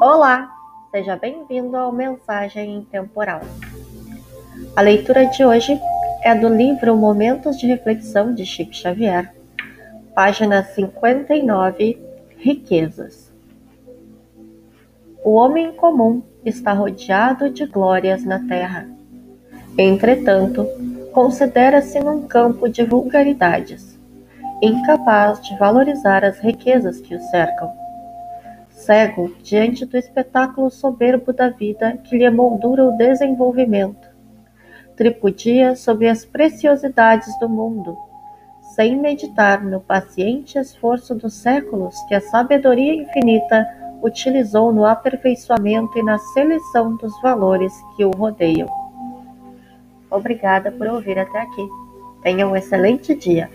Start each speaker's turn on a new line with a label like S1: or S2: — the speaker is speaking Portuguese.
S1: Olá, seja bem-vindo ao Mensagem Intemporal. A leitura de hoje é do livro Momentos de Reflexão de Chico Xavier, página 59, Riquezas. O homem comum está rodeado de glórias na terra. Entretanto, considera-se num campo de vulgaridades, incapaz de valorizar as riquezas que o cercam cego diante do espetáculo soberbo da vida que lhe moldura o desenvolvimento. Tripudia sobre as preciosidades do mundo, sem meditar no paciente esforço dos séculos que a sabedoria infinita utilizou no aperfeiçoamento e na seleção dos valores que o rodeiam. Obrigada por ouvir até aqui. Tenha um excelente dia.